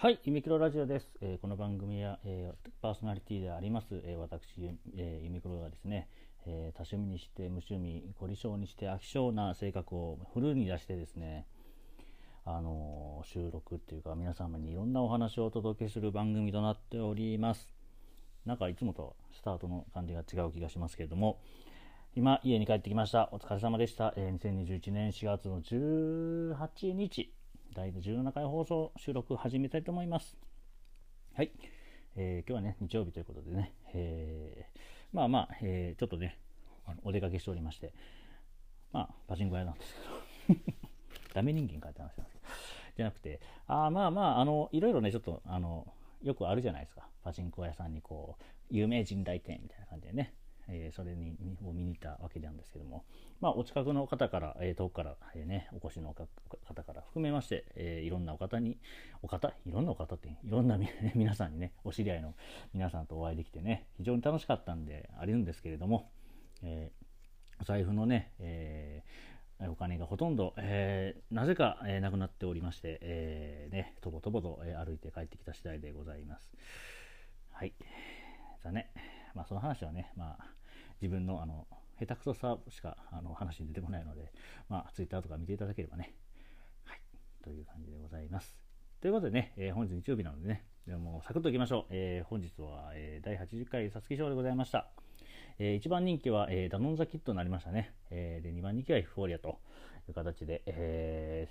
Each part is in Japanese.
はい、ユミクロラジオです。えーこの番組は、えーパーソナリティであります、えー私、えーユミクロがですね、え多趣味にして無趣味、凝り性にして飽き性な性格をフルに出してですね、あの収録っていうか皆様にいろんなお話をお届けする番組となっております。なんかいつもとスタートの感じが違う気がしますけれども、今家に帰ってきました。お疲れ様でした。え2021年4月の18日、第17回放送収録始めたいと思います。はい。えー今日はね、日曜日ということでね、えーまあまあ、えーちょっとね、あのお出かけしておりまして、まあ、パチンコ屋なんですけど、ダメ人間かって話なんですけど、じゃなくて、あまあまあ、あの、いろいろね、ちょっと、あの、よくあるじゃないですか。パチンコ屋さんにこう、有名人来店みたいな感じでね、えーそれにを見に行ったわけなんですけども、まあ、お近くの方から、えー遠くから、えーね、お越しの方から含めまして、えいろんなお方に、お方？いろんなお方って、いろんな 皆さんにね、お知り合いの皆さんとお会いできてね、非常に楽しかったんであるんですけれども、えお財布のね、えお金がほとんど、えーなぜか、えーなくなっておりまして、えーね、とぼとぼと、え歩いて帰ってきた次第でございます。はい。残念。まあ、その話はね、まあ、自分の、あの、下手くそさしか、あの、話に出てこないので、まあ、ツイッターとか見ていただければね、はい。という感じでございます。ということでね、えー本日日曜日なのでね、でもサクッといきましょう。えー本日は、えー第80回皐月賞でございました。え1番人気は、えーダノンザキットになりましたね。えーで2番人気はエフフォーリアという形で、え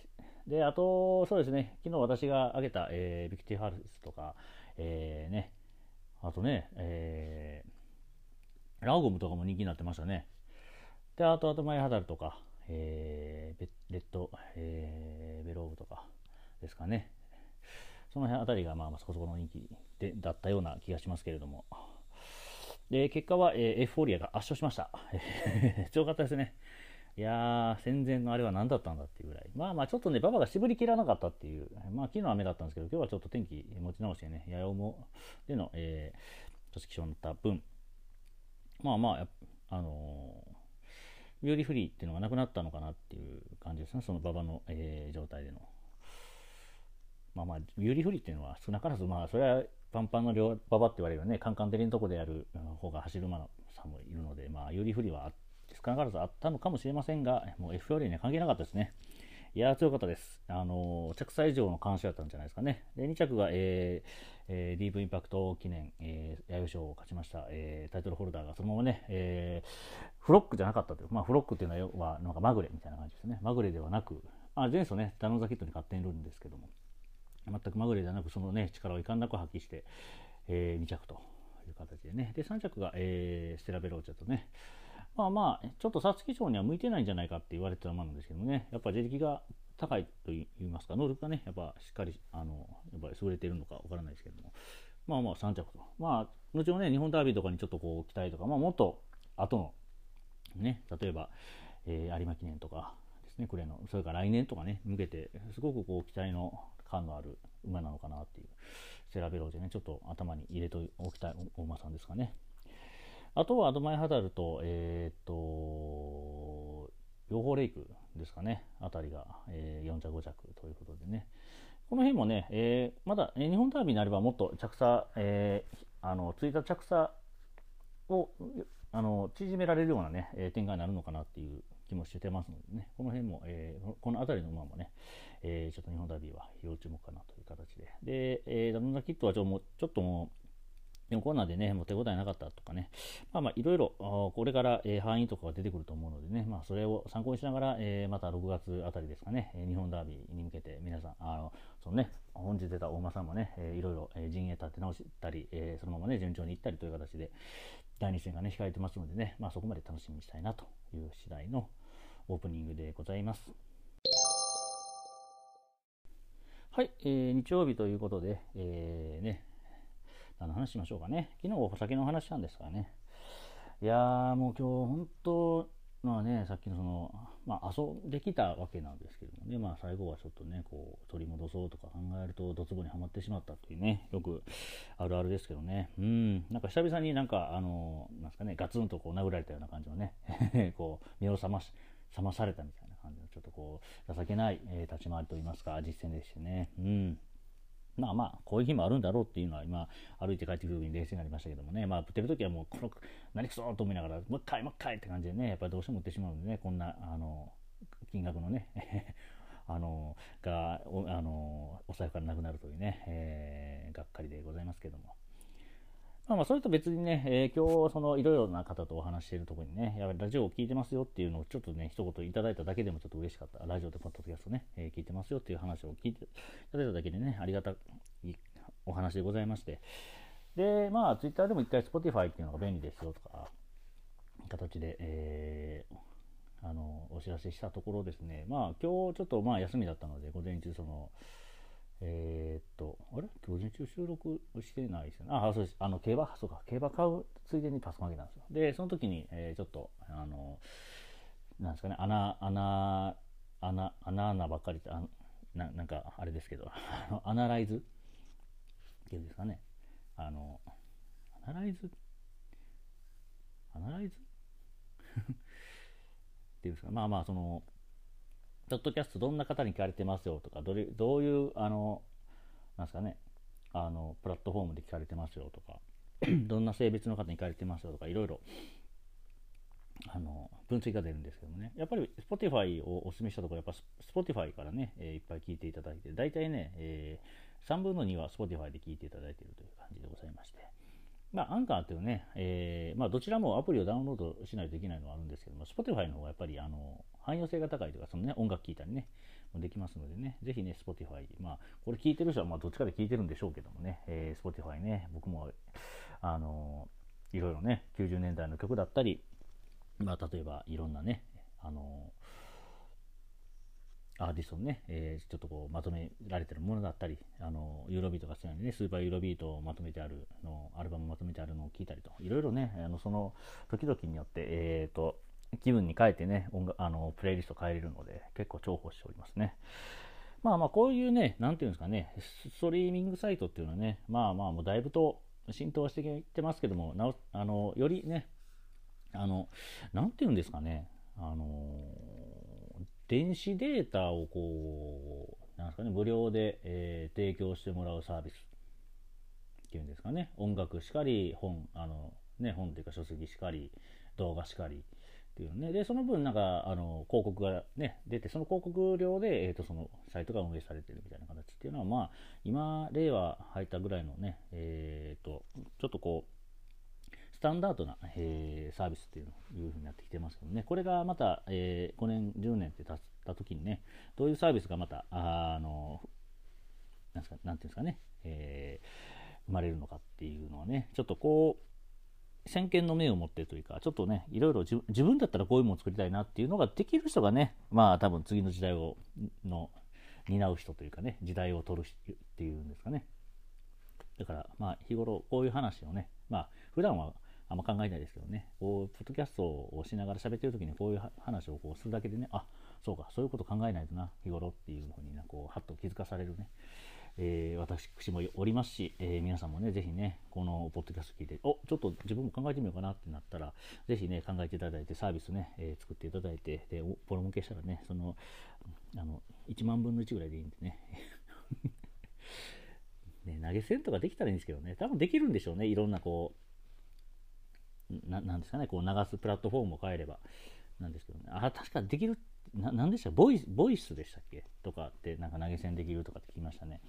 ーで、あと、そうですね、昨日私が挙げた、えービクティハルスとか、えーね、あとね、えーラオゴムとかも人気になってましたね。で、あと、あとマイハダルとか、えーレッド、えーベローブとかですかね。その辺あたりが、まあ、そこそこの人気でだったような気がしますけれども。で、結果は、えーエフフォーリアが圧勝しました。強かったですね。いやー、戦前のあれは何だったんだっていうぐらい。まあまあ、ちょっとね、馬場が絞り切らなかったっていう。まあ、昨日雨だったんですけど、今日はちょっと天気持ち直してね、八重もでの、えー、都市気象になった分、まあまあ、あのービューリーフリーっていうのがなくなったのかなっていう感じですね、その馬場の、えー状態での。まあまあ、ビューリーフリーっていうのは少なからず、まあ、それはパンパンの両馬場って言われるね、カンカン照りのとこでやるう方が走る馬さんもいるので、まあ、有利不利は少なからずあったのかもしれませんが、もう F よりには関係なかったですね。いや、強かったです。あの着差以上の監視だったんじゃないですかね。で、2着が、えーえーディープインパクト記念、えー、弥生賞を勝ちました、えータイトルホルダーがそのままね、えーフロックじゃなかったという、まあ、フロックっていうのはは、なんかまぐれみたいな感じですね。まぐれではなく、あ前走ね、ダノンザキットに勝っているんですけども、全くまぐれではなく、そのね、力をいかんなく発揮して、えー2着という形でね。で、3着が、えーステラベローチェとね。まあまあ、ちょっと皐月賞には向いてないんじゃないかって言われてた馬なんですけどね、やっぱ自力が高いと言いますか、能力がね、やっぱしっかり、あの、やっぱり優れているのかわからないですけども、まあまあ3着と。まあ、後のね、日本ダービーとかにちょっとこう期待とか、まあもっと後の、ね、例えば、えー有馬記念とかですね、暮れの、それから来年とかね、向けて、すごくこう期待の感のある馬なのかなっていう、セラベロージェね、ちょっと頭に入れておきたいお馬さんですかね。あとはアドマイハダルと、えーっと、養蜂レイクですかね、あたりが、えー4着5着ということでね。この辺もね、えーまだ、えー日本ダービーになればもっと着差、えーあの、ついた着差をあの縮められるようなね、えー展開になるのかなっていう気もしてますのでね、この辺も、えーこの辺りの馬もね、えーちょっと日本ダービーは要注目かなという形で。で、えーダノンザキットはちょもうちょっともう、でもコーナーでね、もう手応えなかったとかね、まあまあいろいろ、これから、えー範囲とかが出てくると思うのでね、まあそれを参考にしながら、えーまた6月あたりですかね、日本ダービーに向けて皆さん、あの、そのね、本日出た大馬さんもね、えーいろいろ、え陣営立て直したり、えーそのままね、順調にいったりという形で、第2戦がね、控えてますのでね、まあそこまで楽しみにしたいなという次第のオープニングでございます。はい、えー日曜日ということで、えーね、何の話しましょうかね。昨日お酒の話したんですからね。いやー、もう今日本当、まあね、さっきのその、まあ遊んできたわけなんですけどもね、まあ最後はちょっとね、こう取り戻そうとか考えると、ドツボにはまってしまったというね、よくあるあるですけどね。うん、なんか久々になんか、あの、なんですかね、ガツンとこう殴られたような感じのね、こう、目を覚まし、覚まされたみたいな感じの、ちょっとこう、情けない、えー立ち回りといいますか、実践でしてね。うん。まあまあ、こういう日もあるんだろうっていうのは今、歩いて帰ってくる時に冷静になりましたけどもね、まあ、出る時はもう、この、何くそと思いながら、もう一回、もう一回って感じでね、やっぱりどうしても売ってしまうんでね、こんな、あの、金額のね、あの、が、おあの、お財布からなくなるというね、えー、がっかりでございますけども。まあまあ、それと別にね、えー、今日、その、いろいろな方とお話しているところにね、やラジオを聞いてますよっていうのをちょっとね、一言いただいただけでもちょっと嬉しかった。ラジオでポッドキャストね、えー、聞いてますよっていう話を聞いていただいただけでね、ありがたいお話でございまして。で、まあ、ツイッターでも一回 Spotify っていうのが便利ですよとか、形で、えー、あの、お知らせしたところですね、まあ、今日ちょっとまあ休みだったので、午前中その、えー、っと、あれ？午前中収録してないですよね。あ、そうです。あの、競馬、そうか、競馬買うついでにパソコンあげたんですよ。で、その時に、えー、ちょっと、あの、なんですかね、穴、穴、穴、穴穴ばっかりあな、なんか、あれですけど、あのアナライズっていうんですかね。あの、アナライズ？アナライズ？っていうんですか、まあまあ、その、ポッドキャストどんな方に聞かれてますよとか、どれどういう、あの、なんですかね、あの、プラットフォームで聞かれてますよとか、どんな性別の方に聞かれてますよとか、いろいろ、あの、分析が出るんですけどもね、やっぱり Spotify をお勧めしたところ、やっぱ Spotify からね、えー、いっぱい聞いていただいて、大体ね、えー、3分の2は Spotify で聞いていただいているという感じでございまして、まあ、アンカーというね、えー、まあ、どちらもアプリをダウンロードしないといけないのはあるんですけども、Spotify の方がやっぱり、あの、汎用性が高いとか、そのね、音楽聴いたりね、できますのでね、ぜひね、Spotify、まあ、これ聞いてる人は、まあ、どっちかで聞いてるんでしょうけどもね、えー、Spotify ね、僕も、あの、いろいろね、90年代の曲だったり、まあ、例えば、いろんなね、あの、アーティストのね、えー、ちょっとこうまとめられてるものだったり、あの、ユーロビートが好きなね、スーパーユーロビートをまとめてあるの、アルバムまとめてあるのを聞いたりと、いろいろね、あの、その時々によって、えっ、ー、と、気分に変えてね、音楽、あの、プレイリスト変えれるので、結構重宝しておりますね。まあまあ、こういうね、なんていうんですかね、ストリーミングサイトっていうのはね、まあまあ、もうだいぶと浸透してきてますけども、なあの、よりね、あの、なんていうんですかね、あの電子データをこう、なんですかね、無料で、えー、提供してもらうサービスっていうんですかね、音楽しかり、本、あの、ね、本というか書籍しかり、動画しかりっていうね、で、その分なんか、あの、広告がね、出て、その広告料で、えっ、ー、と、そのサイトが運営されてるみたいな形っていうのは、まあ、今、令和入ったぐらいのね、えっ、ー、と、ちょっとこう、スタンダードな、えー、サービスっていういう風になってきてますけどね、これがまた、えー、5年、10年って経った時にね、どういうサービスがまた、あの、なんですか、なんていうんですかね、え、生まれるのかっていうのはね、ちょっとこう、先見の目を持ってというか、ちょっとね、いろいろ自分だったらこういうものを作りたいなっていうのができる人がね、まあ多分次の時代を、の、担う人というかね、時代を取るっていうんですかね。だから、まあ日頃こういう話をね、まあ普段はあんま考えないですけどね、こう、ポッドキャストをしながら喋ってる時にこういう話をこうするだけでね、あ、そうか、そういうこと考えないとな、日頃っていうふうにな、こう、はっと気づかされるね、えー、私もおりますし、えー、皆さんもね、ぜひね、このポッドキャスト聞いて、お、ちょっと自分も考えてみようかなってなったら、ぜひね、考えていただいて、サービスね、えー、作っていただいて、で、ボロ向けしたらね、その、あの、1万分の1ぐらいでいいんでね。ね、投げ銭とかできたらいいんですけどね、多分できるんでしょうね、いろんなこう、ななんですかね、こう流すプラットフォームを変えれば。なんですけどね、あ、確かできる、ななんでした？ボイボイスでしたっけ？とかってなんか投げ銭できるとかって聞きましたね。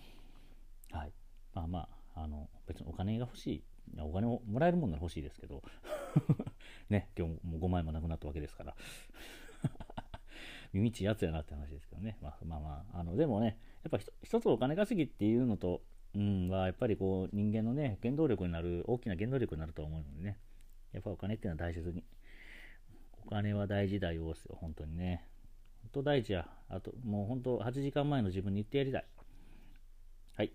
はい。まあまあ、あの、別にお金が欲しい、お金をもらえるものなら欲しいですけど、ね、今日も5万円もなくなったわけですから、耳ちやつやなって話ですけどね。まあまあまあ、あの、でもね、やっぱ一つお金稼ぎっていうのと、うん、はやっぱりこう人間のね、原動力になる、大きな原動力になると思うのでね、やっぱお金っていうのは大切に。お金は大事だよ、ですよ、本当にね。本当大事や。あと、もう本当、8時間前の自分に言ってやりたい。はい。っ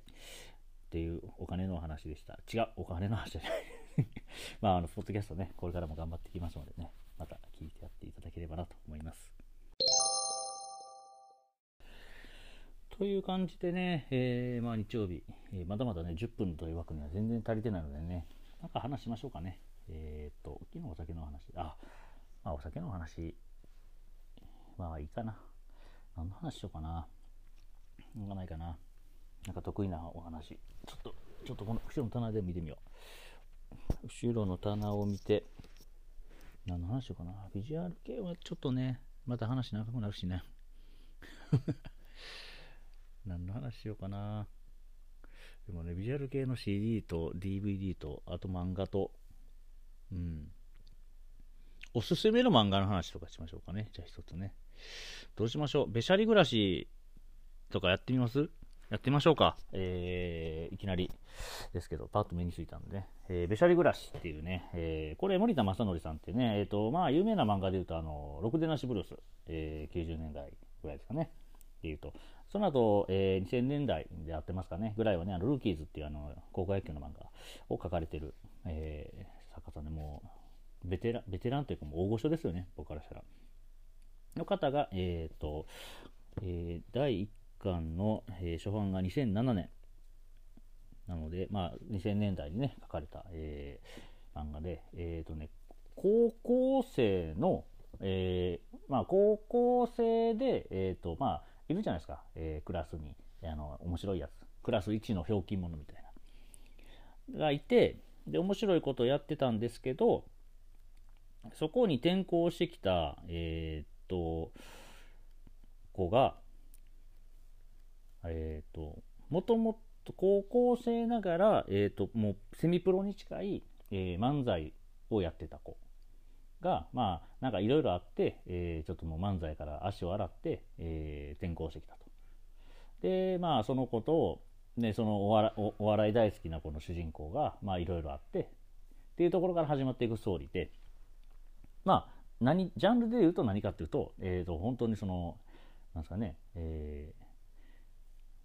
ていうお金の話でした。違う、お金の話じゃない。まあ、あの、ポッドキャストね、これからも頑張っていきますのでね、また聞いてやっていただければなと思います。という感じでね、えー、まあ日曜日、えー、まだまだね、10分という枠には全然足りてないのでね、なんか話しましょうかね。えっ、ー、と、昨日お酒の話、あ、まあお酒の話、まあいいかな。何の話しようかな。なんかないかな。なんか得意なお話。ちょっと、ちょっとこの後ろの棚で見てみよう。後ろの棚を見て、何の話しようかな。ビジュアル系はちょっとね、また話長くなるしね。何の話しようかな。でもね、ビジュアル系の CD と DVD と、あと漫画と、うん。おすすめの漫画の話とかしましょうかね。じゃあ一つね。どうしましょう。べしゃり暮らしとかやってみます？やってみましょうか。えー、いきなりですけど、パッと目についたんでね。えー、べしゃり暮らしっていうね、えー、これ森田正則さんってね、えっ、ー、と、まあ、有名な漫画で言うと、あの、ろくでなしブルース、えー、90年代ぐらいですかね。っていうと、その後、えー、2000年代でやってますかね、ぐらいはね、あのルーキーズっていうあの高校野球の漫画を描かれてる、えー、作家さんで、もうベテラン、ベテランというかもう大御所ですよね、僕からしたら。の方が、えっ、ー、と、えー、第1巻の、えー、初版が2007年。なので、まあ、2000年代にね、書かれた、えー、漫画で、えっ、ー、とね、高校生の、えー、まあ、高校生で、えっ、ー、と、まあ、いるじゃないですか、えー、クラスにあの面白いやつ。クラス1のひょうきん者みたいな。がいてで面白いことをやってたんですけどそこに転校してきたえー、っと子がえー、ともともと高校生ながら、えー、ともうセミプロに近い、えー、漫才をやってた子が、まあ、なんかいろいろあって、えー、ちょっともう漫才から足を洗って、えー、転校してきたと。で、まあ、そのことを、ね、そのお笑おお笑い大好きなこの主人公が、まあ、いろいろあって、っていうところから始まっていくストーリーで、まあ、何、ジャンルで言うと何かっていうと、えっ、ー、と、本当にその、なんですかね、えー、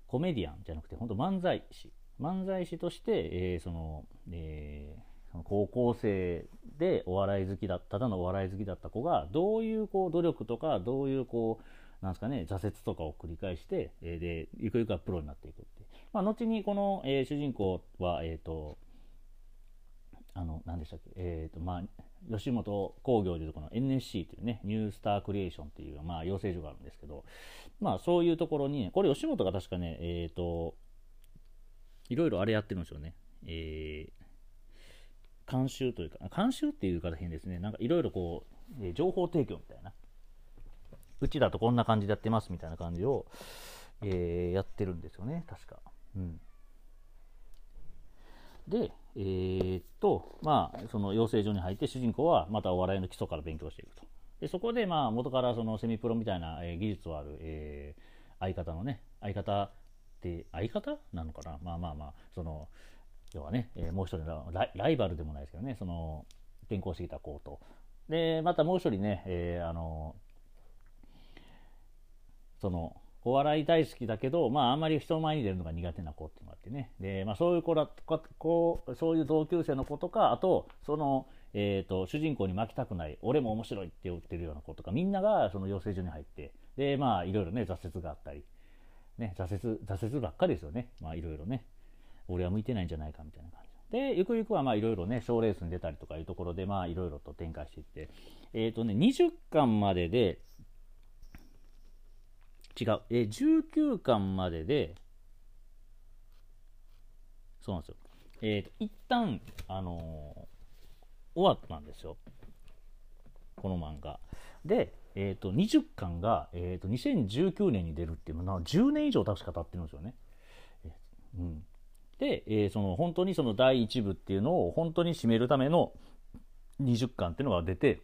コメディアンじゃなくて、本当漫才師。漫才師として、えー、その、えー、高校生でお笑い好きだっただのお笑い好きだった子がどういうこう努力とかどういうこうなんですかね挫折とかを繰り返して、えー、でゆくゆくはプロになっていくって、まあ、後にこの、えー、主人公はえっ、ー、とあの何でしたっけえっ、ー、とまあ吉本興業でいうとこの NSC というねニュースタークリエーションっていう、まあ、養成所があるんですけどまあそういうところに、これ吉本が確かねえっ、といろいろあれやってるんですよねえー監修というか、監修っていう方変ですね。なんかいろいろこう、え情報提供みたいな。うちだとこんな感じでやってますみたいな感じを、えー、やってるんですよね、確か。うん。で、えー、っと、まあ、その養成所に入って、主人公はまたお笑いの基礎から勉強していくと。で、そこで、まあ、元からそのセミプロみたいな、えー、技術はある、えー、相方のね、相方って、相方なのかな？まあまあまあ、その、要はね、えー、もう一人のライバルでもないですけどね、その、転校してきた子と。で、またもう一人ね、えー、あの、その、お笑い大好きだけど、まあ、あんまり人前に出るのが苦手な子っていうのがあってね。で、まあ、そういう子だとか、こう、そういう同級生の子とか、あと、その、えっ、ー、と、主人公に負けたくない、俺も面白いって言ってるような子とか、みんながその養成所に入って、で、まあ、いろいろね、挫折があったり、ね、挫折、挫折ばっかりですよね。まあ、いろいろね。俺は向いてないんじゃないかみたいな感じでゆくゆくはまあいろいろね賞レースに出たりとかいうところでまあいろいろと展開していってえっ、ー、とね20巻までで違う、え、19巻まででそうなんですよ。えっ、ー、と一旦あのー、終わったんですよ。この漫画。でえーと、20巻が、えーと、2019年に出るっていうのは10年以上確か経ってるんですよね。うん、で、えー、その本当にその第1部っていうのを本当に締めるための20巻っていうのが出て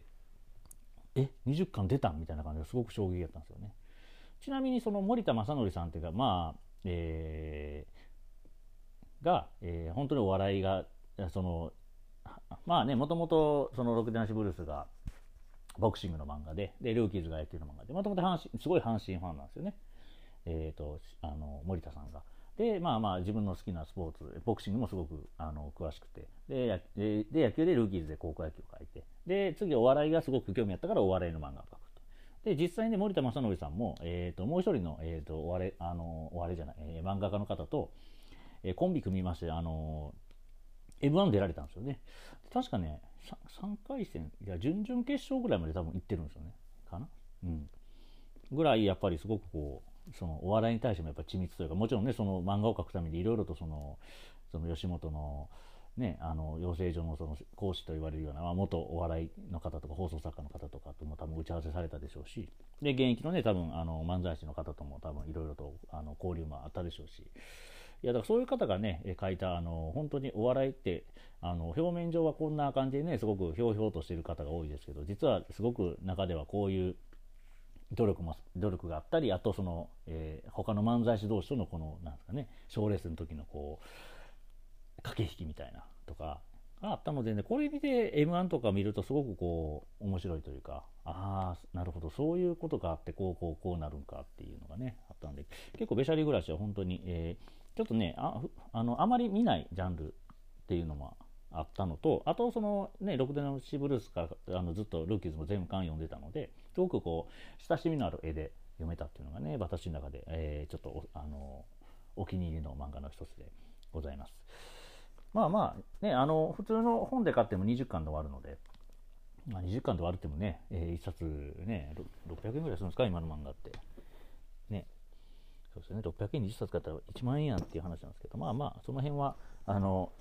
え20巻出たみたいな感じですごく衝撃だったんですよね。ちなみにその森田正則さんっていうかまあえー、が、えー、本当にお笑いがそのまあねもともとその「ろくでなしブルース」がボクシングの漫画ででルーキーズがやってる漫画でもともとすごい阪神ファンなんですよねえ、ー、とあの森田さんが。で、まあまあ自分の好きなスポーツ、ボクシングもすごくあの詳しくてでで、で野球でルーキーズで高校野球を書いて、で、次お笑いがすごく興味あったからお笑いの漫画を書く。で、実際に森田正則さんも、え、ー、と、もう一人の、えっ、ー、と、お笑い、あの、お笑いじゃない、えー、漫画家の方と、えコンビ組みまして、あの、M1 出られたんですよね。確かね3、3回戦、いや、準々決勝ぐらいまで多分行ってるんですよね。かな？うん。ぐらい、やっぱりすごくこう、そのお笑いに対してもやっぱ緻密というかもちろんねその漫画を描くためにいろいろとそのその吉本のね、あの養成所のその講師と言われるような、まあ、元お笑いの方とか放送作家の方とかとも多分打ち合わせされたでしょうしで現役のね多分あの漫才師の方とも多分いろいろとあの交流もあったでしょうし。いやだからそういう方がね書いたあの本当にお笑いってあの表面上はこんな感じでねすごくひょうひょうとしてる方が多いですけど実はすごく中ではこういう努力も努力があったりあとその、えー、他の漫才師同士とのこのなんですかね賞レースの時のこう駆け引きみたいなとかがあったのでねこれ見て m 1とか見るとすごくこう面白いというかああなるほどそういうことがあってこうこうこうなるんかっていうのがねあったんで結構べしゃり暮らしは本当に、えー、ちょっとねああのあまり見ないジャンルっていうのもあったのとあとそのね「ろくでのシブルース」からあのずっとルーキーズも全巻読んでたのですごくこう親しみのある絵で読めたっていうのがね私の中で、えー、ちょっとあのお気に入りの漫画の一つでございます。まあまあ、ね、あの、普通の本で買っても20巻で終わるので、まあ、20巻で終わるってもね、えー、1冊ね、600円ぐらいするんですか、今の漫画って。ね。そうですね、600円20冊買ったら1万円やんっていう話なんですけど、まあまあ、その辺は、あの、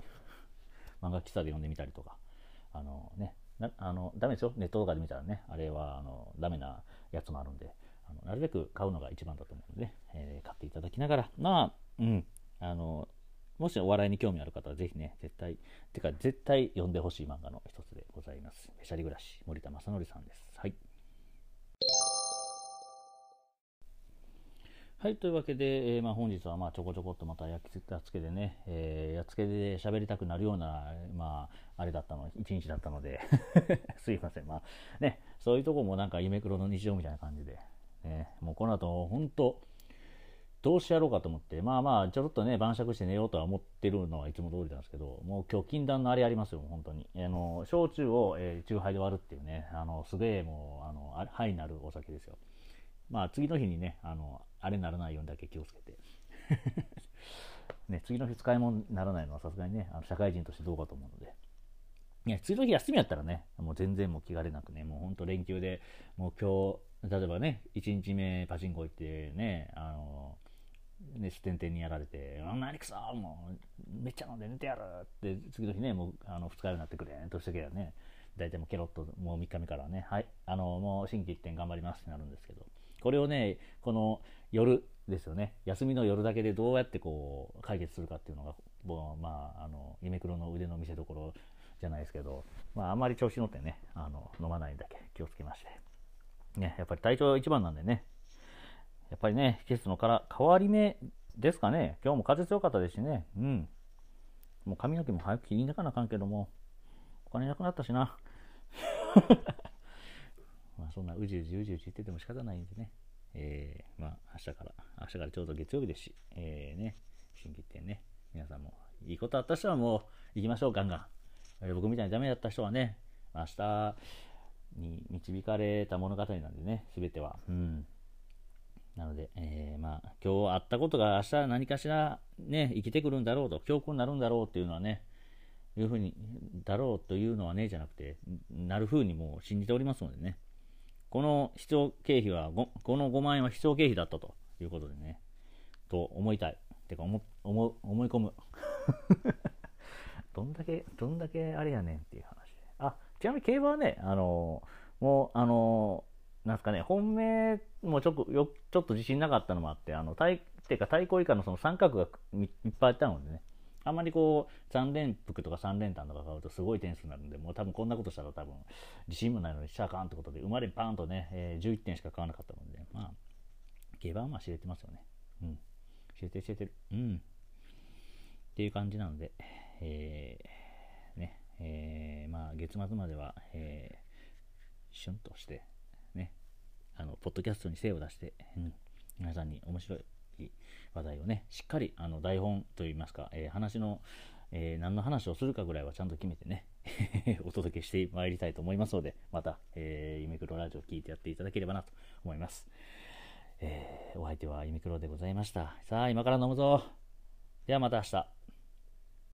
漫画喫茶で読んでみたりとか、あのね、なあのダメですよ、ネットとかで見たらね、あれはあのダメなやつもあるんで、あのなるべく買うのが一番だと思うので、ね、えー、買っていただきながら、まあ、うん、あの、もしお笑いに興味ある方はぜひね、絶対、てか絶対読んでほしい漫画の一つでございます。べしゃり暮らし、森田正則さんです。はい。はい、というわけで、えー、まあ、本日はまあちょこちょこっとまたやっつけでね、えー、やっつけで喋りたくなるような、まあ、あれだったの、一日だったので すいません。まあ、ね、そういうとこもなんか夢黒の日常みたいな感じで、ね、もうこの後、本当どうしやろうかと思って、まあまあ、ちょろっとね、晩酌して寝ようとは思ってるのはいつも通りなんですけど、もう今日禁断のあれありますよ、本当に。あの、焼酎を、えー、酎ハイで割るっていうね、あの、すげえもう、あの、ハイになるお酒ですよ。まあ、次の日にね、あの、あれならないようにだけ気をつけて。ね、次の日使い物にならないのはさすがにね、あの社会人としてどうかと思うので。いや、次の日休みやったらね、もう全然もう気兼ねなくね、もう本当連休で、もう今日、例えばね、1日目パチンコ行ってね、あの、ね、ステンテンにやられて、あんなにくそもう、めっちゃ飲んで寝てやる。って、次の日ね、もう、あの、二日酔いになってくれ。んとしてけやね、大体もうケロッと、もう3日目からね、はい、あの、もう心機一転頑張りますってなるんですけど、これをね、この夜ですよね、休みの夜だけでどうやってこう、解決するかっていうのが、もう、まあ、あの、夢黒の腕の見せ所じゃないですけど、まあ、あんまり調子乗ってね、あの、飲まないだけ気をつけまして、ね、やっぱり体調一番なんでね、やっぱりね、季節のから変わり目ですかね。今日も風強かったですしね。うん。もう髪の毛も早く切りなかなあかんけども、お金なくなったしな。まあそんなうじうじうじうじ言ってても仕方ないんでね。えー、まあ明日から、明日からちょうど月曜日ですし、えー、ね、新規ってね、皆さんもいいことあった人はもう行きましょう、ガンガン。え、僕みたいにダメだった人はね、明日に導かれた物語なんでね、すべては。うん。なので、えー、まあ、今日あったことが明日何かしらね、生きてくるんだろうと、教訓になるんだろうっていうのはね、いうふうに、だろうというのはね、じゃなくて、なるふうにもう信じておりますのでね、この必要経費は、この5万円は必要経費だったということでね、と思いたい。てか思、思、思い込む。どんだけ、どんだけあれやねんっていう話で。あ、ちなみに競馬はね、あの、もう、あの、なんすかね、本命もちょっとよちょっと自信なかったのもあって、あの対ってか対抗以下のその三角がいっぱいあったのでね、あんまりこう3連服とか3連単とか買うとすごい点数になるんで、もう多分こんなことしたら多分自信もないのにしちゃあかんってことで、生まれパーンとね、えー、11点しか買わなかったので、まあ、競馬はまあ知れてますよね。うん。知れてる知れてる。うん。っていう感じなので、えー、ね、えー、まあ月末までは、えー、シュンとして、ね、あの、ポッドキャストに精を出して、うん、皆さんに面白い話題をね、しっかり、あの、台本といいますか、えー、話の、えー、何の話をするかぐらいはちゃんと決めてね お届けしてまいりたいと思いますので、また、えー、ユミクロラジオを聴いてやっていただければなと思います。えー、お相手はユミクロでございました。さあ、今から飲むぞ。ではまた明日。